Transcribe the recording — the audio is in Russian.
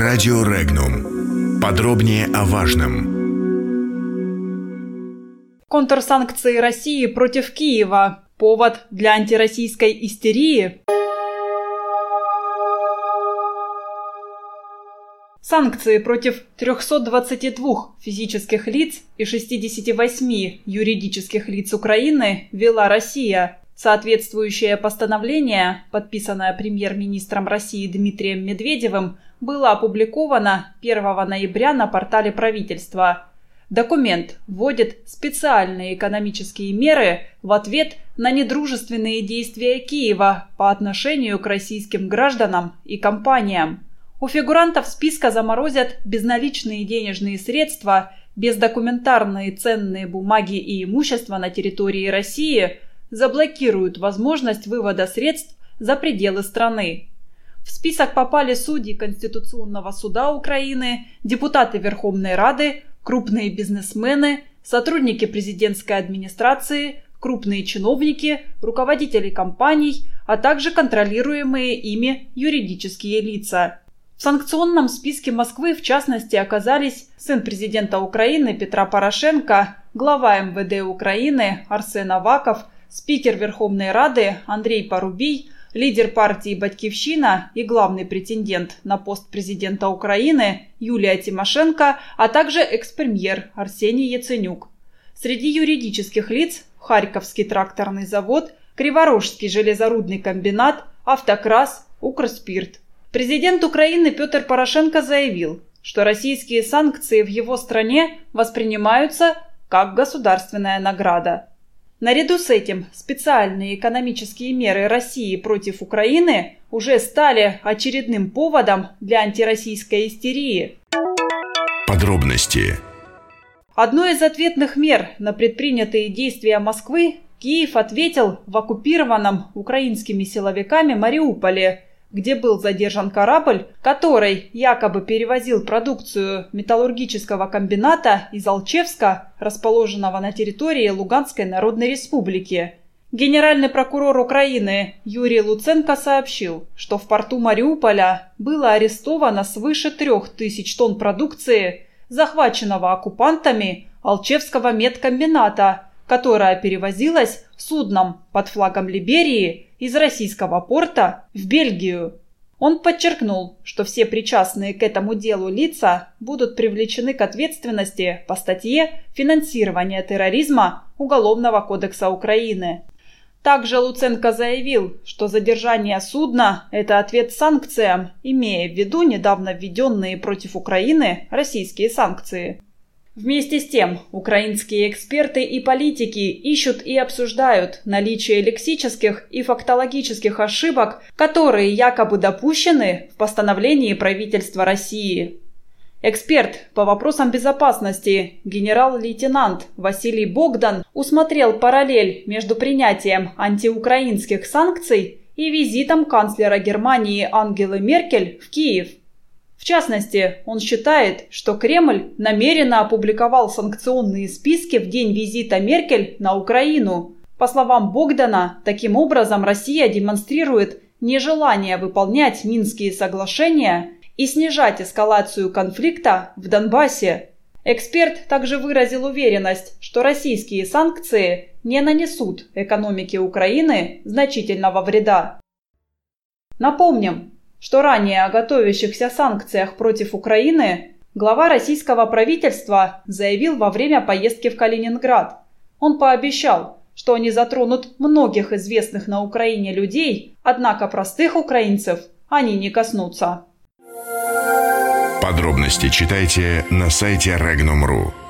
Радио Регнум. Подробнее о важном. Контрсанкции России против Киева. Повод для антироссийской истерии. Санкции против 322 физических лиц и 68 юридических лиц Украины ввела Россия. Соответствующее постановление, подписанное премьер-министром России Дмитрием Медведевым, было опубликовано 1 ноября на портале правительства. Документ вводит специальные экономические меры в ответ на недружественные действия Киева по отношению к российским гражданам и компаниям. У фигурантов списка заморозят безналичные денежные средства, бездокументарные ценные бумаги и имущество на территории России, заблокируют возможность вывода средств за пределы страны. В список попали судьи Конституционного суда Украины, депутаты Верховной Рады, крупные бизнесмены, сотрудники президентской администрации, крупные чиновники, руководители компаний, а также контролируемые ими юридические лица. В санкционном списке Москвы, в частности, оказались сын президента Украины Петра Порошенко, глава МВД Украины Арсен Аваков, спикер Верховной Рады Андрей Порубий, лидер партии «Батькивщина» и главный претендент на пост президента Украины Юлия Тимошенко, а также экс-премьер Арсений Яценюк. Среди юридических лиц – Харьковский тракторный завод, Криворожский железорудный комбинат, Автокрас, Укрспирт – Президент Украины Петр Порошенко заявил, что российские санкции в его стране воспринимаются как государственная награда. Наряду с этим специальные экономические меры России против Украины уже стали очередным поводом для антироссийской истерии. Подробности. Одной из ответных мер на предпринятые действия Москвы Киев ответил в оккупированном украинскими силовиками Мариуполе – где был задержан корабль, который якобы перевозил продукцию металлургического комбината из Алчевска, расположенного на территории Луганской Народной Республики. Генеральный прокурор Украины Юрий Луценко сообщил, что в порту Мариуполя было арестовано свыше трех тысяч тонн продукции, захваченного оккупантами Алчевского медкомбината, которая перевозилась судном под флагом Либерии из российского порта в Бельгию. Он подчеркнул, что все причастные к этому делу лица будут привлечены к ответственности по статье «Финансирование терроризма» Уголовного кодекса Украины. Также Луценко заявил, что задержание судна – это ответ санкциям, имея в виду недавно введенные против Украины российские санкции. Вместе с тем, украинские эксперты и политики ищут и обсуждают наличие лексических и фактологических ошибок, которые якобы допущены в постановлении правительства России. Эксперт по вопросам безопасности генерал-лейтенант Василий Богдан усмотрел параллель между принятием антиукраинских санкций и визитом канцлера Германии Ангелы Меркель в Киев. В частности, он считает, что Кремль намеренно опубликовал санкционные списки в день визита Меркель на Украину. По словам Богдана, таким образом Россия демонстрирует нежелание выполнять Минские соглашения и снижать эскалацию конфликта в Донбассе. Эксперт также выразил уверенность, что российские санкции не нанесут экономике Украины значительного вреда. Напомним, что ранее о готовящихся санкциях против Украины глава российского правительства заявил во время поездки в Калининград. Он пообещал, что они затронут многих известных на Украине людей, однако простых украинцев они не коснутся. Подробности читайте на сайте Regnum.ru.